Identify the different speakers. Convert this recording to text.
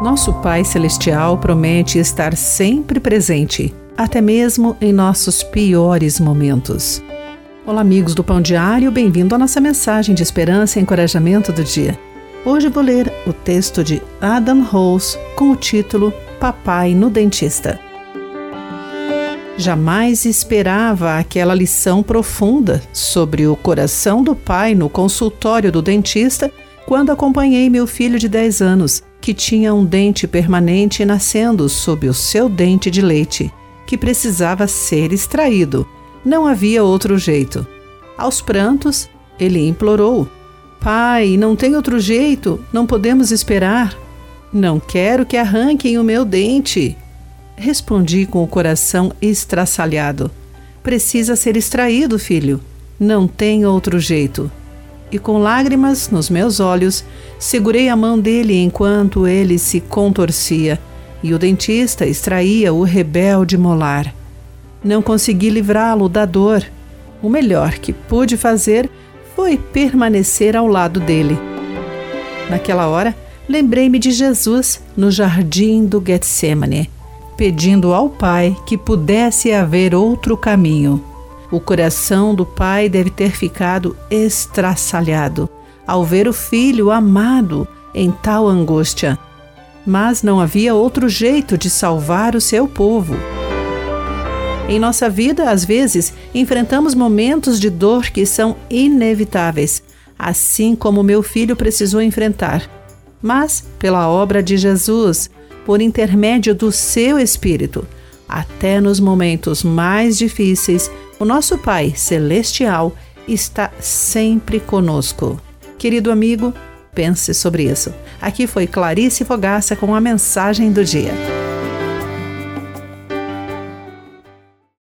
Speaker 1: Nosso Pai Celestial promete estar sempre presente, até mesmo em nossos piores momentos. Olá, amigos do Pão Diário, bem-vindo à nossa mensagem de esperança e encorajamento do dia. Hoje vou ler o texto de Adam Rose com o título Papai no Dentista. Jamais esperava aquela lição profunda sobre o coração do pai no consultório do dentista quando acompanhei meu filho de 10 anos que tinha um dente permanente nascendo sob o seu dente de leite, que precisava ser extraído. Não havia outro jeito. Aos prantos, ele implorou: Pai, não tem outro jeito, não podemos esperar. Não quero que arranquem o meu dente. Respondi com o coração estraçalhado: Precisa ser extraído, filho. Não tem outro jeito e com lágrimas nos meus olhos, segurei a mão dele enquanto ele se contorcia e o dentista extraía o rebelde molar. Não consegui livrá-lo da dor. O melhor que pude fazer foi permanecer ao lado dele. Naquela hora, lembrei-me de Jesus no jardim do Getsemane, pedindo ao Pai que pudesse haver outro caminho. O coração do pai deve ter ficado estraçalhado ao ver o filho amado em tal angústia. Mas não havia outro jeito de salvar o seu povo. Em nossa vida, às vezes, enfrentamos momentos de dor que são inevitáveis, assim como meu filho precisou enfrentar. Mas, pela obra de Jesus, por intermédio do seu Espírito, até nos momentos mais difíceis, o nosso Pai Celestial está sempre conosco. Querido amigo, pense sobre isso. Aqui foi Clarice Fogaça com a mensagem do dia.